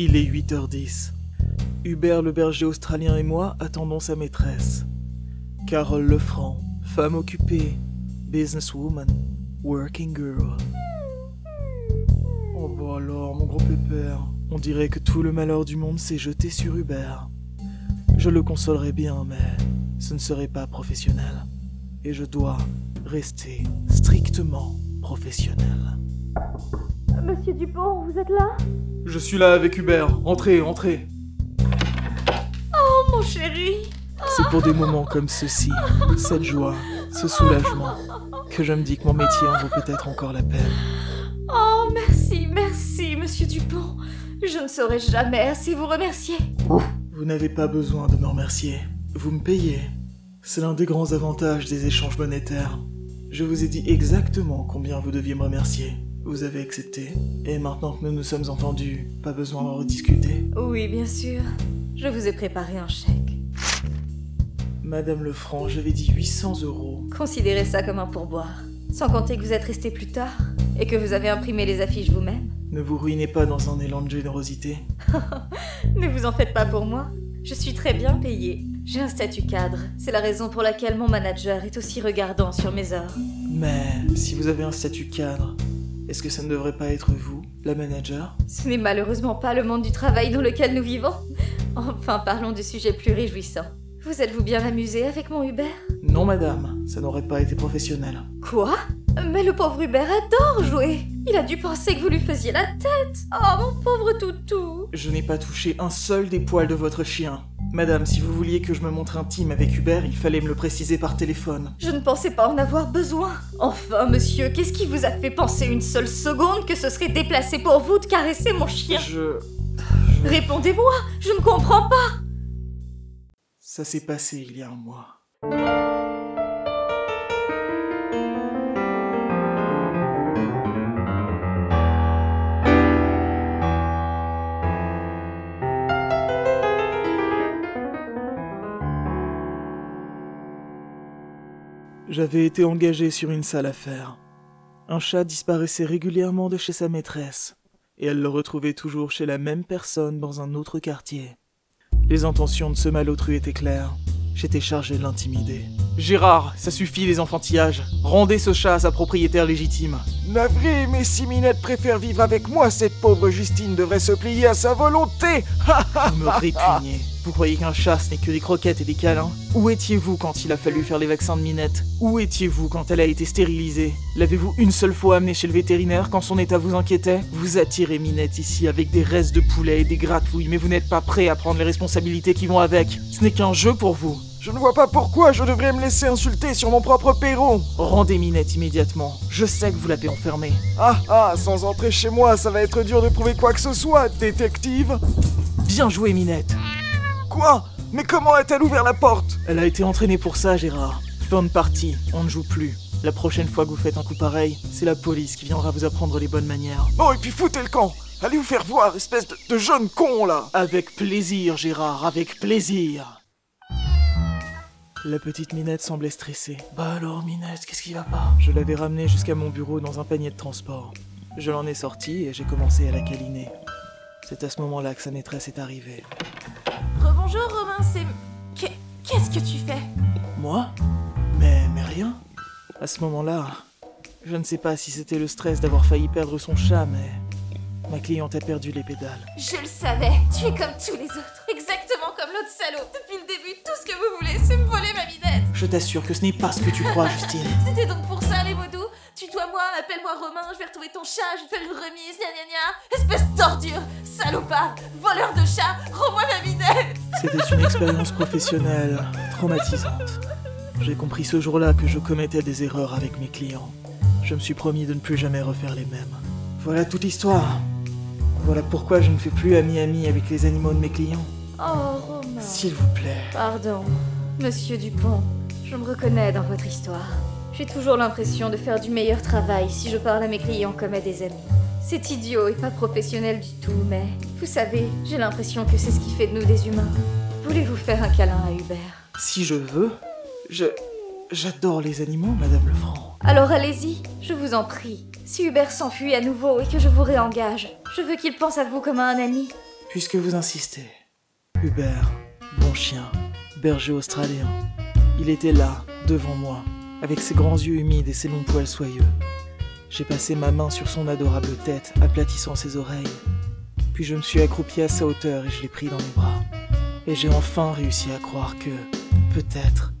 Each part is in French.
Il est 8h10. Hubert le berger australien et moi attendons sa maîtresse. Carole Lefranc, femme occupée, businesswoman, working girl. Oh bah alors, mon gros pépère, on dirait que tout le malheur du monde s'est jeté sur Hubert. Je le consolerais bien, mais ce ne serait pas professionnel. Et je dois rester strictement professionnel. Monsieur Dupont, vous êtes là? Je suis là avec Hubert. Entrez, entrez. Oh mon chéri C'est pour des moments comme ceux-ci, cette joie, ce soulagement, que je me dis que mon métier en vaut peut-être encore la peine. Oh merci, merci, monsieur Dupont. Je ne saurais jamais assez vous remercier. Vous n'avez pas besoin de me remercier. Vous me payez. C'est l'un des grands avantages des échanges monétaires. Je vous ai dit exactement combien vous deviez me remercier. Vous avez accepté. Et maintenant que nous nous sommes entendus, pas besoin d'en rediscuter. Oui, bien sûr. Je vous ai préparé un chèque. Madame Lefranc, j'avais dit 800 euros. Considérez ça comme un pourboire. Sans compter que vous êtes resté plus tard et que vous avez imprimé les affiches vous-même. Ne vous ruinez pas dans un élan de générosité. Ne vous en faites pas pour moi. Je suis très bien payée. J'ai un statut cadre. C'est la raison pour laquelle mon manager est aussi regardant sur mes heures. Mais si vous avez un statut cadre, est-ce que ça ne devrait pas être vous, la manager? Ce n'est malheureusement pas le monde du travail dans lequel nous vivons. Enfin, parlons du sujet plus réjouissant. Vous êtes-vous bien amusé avec mon Hubert? Non, madame, ça n'aurait pas été professionnel. Quoi? Mais le pauvre Hubert adore jouer Il a dû penser que vous lui faisiez la tête Oh, mon pauvre toutou Je n'ai pas touché un seul des poils de votre chien. Madame, si vous vouliez que je me montre intime avec Hubert, il fallait me le préciser par téléphone. Je ne pensais pas en avoir besoin. Enfin, monsieur, qu'est-ce qui vous a fait penser une seule seconde que ce serait déplacé pour vous de caresser mon chien Je... Répondez-moi, je ne comprends pas Ça s'est passé il y a un mois. J'avais été engagé sur une sale affaire. Un chat disparaissait régulièrement de chez sa maîtresse, et elle le retrouvait toujours chez la même personne dans un autre quartier. Les intentions de ce malotru étaient claires. J'étais chargé de l'intimider. Gérard, ça suffit les enfantillages. Rendez ce chat à sa propriétaire légitime. Navré, mais si Minette préfère vivre avec moi, cette pauvre Justine devrait se plier à sa volonté. Vous me répugnez. Vous croyez qu'un chat, ce n'est que des croquettes et des câlins? Où étiez-vous quand il a fallu faire les vaccins de Minette? Où étiez-vous quand elle a été stérilisée? L'avez-vous une seule fois amenée chez le vétérinaire quand son état vous inquiétait? Vous attirez Minette ici avec des restes de poulet et des gratouilles, mais vous n'êtes pas prêt à prendre les responsabilités qui vont avec. Ce n'est qu'un jeu pour vous. Je ne vois pas pourquoi je devrais me laisser insulter sur mon propre perron. Rendez Minette immédiatement. Je sais que vous l'avez enfermée. Ah ah, sans entrer chez moi, ça va être dur de prouver quoi que ce soit, détective. Bien joué, Minette. Quoi? Mais comment a-t-elle ouvert la porte? Elle a été entraînée pour ça, Gérard. Bonne partie, on ne joue plus. La prochaine fois que vous faites un coup pareil, c'est la police qui viendra vous apprendre les bonnes manières. Bon, et puis foutez le camp Allez vous faire voir, espèce de, de jeune con, là Avec plaisir, Gérard, avec plaisir. La petite Minette semblait stressée. Bah alors, Minette, qu'est-ce qui va pas? Je l'avais ramenée jusqu'à mon bureau dans un panier de transport. Je l'en ai sortie et j'ai commencé à la câliner. C'est à ce moment-là que sa maîtresse est arrivée. Rebonjour Romain, c'est... Qu'est- Qu'est-ce que tu fais? Moi? Mais, mais rien. À ce moment-là, je ne sais pas si c'était le stress d'avoir failli perdre son chat, mais ma cliente a perdu les pédales. Je le savais, tu es comme tous les autres, exactement comme l'autre salaud. Depuis le début, tout ce que vous Je t'assure que ce n'est pas ce que tu crois, Justine. C'était donc pour ça les doux Tutoie-moi, appelle-moi Romain, je vais retrouver ton chat, je vais te faire une remise, gna gna gna Espèce d'ordure, salopard, voleur de chat, rends-moi ma minette C'était une expérience professionnelle traumatisante. J'ai compris ce jour-là que je commettais des erreurs avec mes clients. Je me suis promis de ne plus jamais refaire les mêmes. Voilà toute l'histoire. Voilà pourquoi je ne fais plus ami-ami avec les animaux de mes clients. Oh Romain S'il vous plaît. Pardon, monsieur Dupont, je me reconnais dans votre histoire. J'ai toujours l'impression de faire du meilleur travail si je parle à mes clients comme à des amis. C'est idiot et pas professionnel du tout, mais vous savez, j'ai l'impression que c'est ce qui fait de nous des humains. Voulez-vous faire un câlin à Hubert? Si je veux, je... J'adore les animaux, Madame Lefranc. Alors allez-y, je vous en prie. Si Hubert s'enfuit à nouveau et que je vous réengage, je veux qu'il pense à vous comme à un ami. Puisque vous insistez. Hubert, bon chien, berger australien. Il était là, devant moi, avec ses grands yeux humides et ses longs poils soyeux. J'ai passé ma main sur son adorable tête, aplatissant ses oreilles. Puis je me suis accroupi à sa hauteur et je l'ai pris dans mes bras. Et j'ai enfin réussi à croire que, peut-être,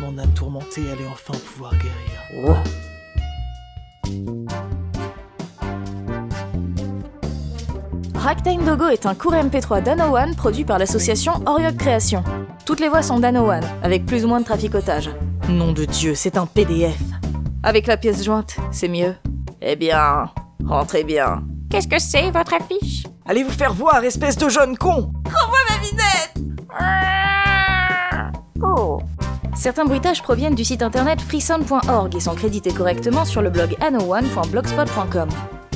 mon âme tourmentée allait enfin pouvoir guérir. Ragtime Dogo est un court MP3 d'Ano One produit par l'association Oriok Création. Toutes les voix sont d'Ano One, avec plus ou moins de traficotage. Nom de Dieu, c'est un PDF. Avec la pièce jointe, c'est mieux. Eh bien, rentrez bien. Qu'est-ce que c'est, votre affiche? Allez vous faire voir, espèce de jeune con Oh Certains bruitages proviennent du site internet freesound.org et sont crédités correctement sur le blog ano1.blogspot.com.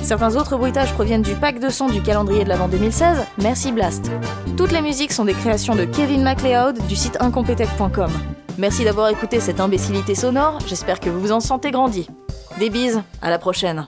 Certains autres bruitages proviennent du pack de sons du calendrier de l'avant 2016, Merci Blast. Toutes les musiques sont des créations de Kevin MacLeod du site incompetech.com. Merci d'avoir écouté cette imbécilité sonore, j'espère que vous vous en sentez grandi. Des bises, à la prochaine.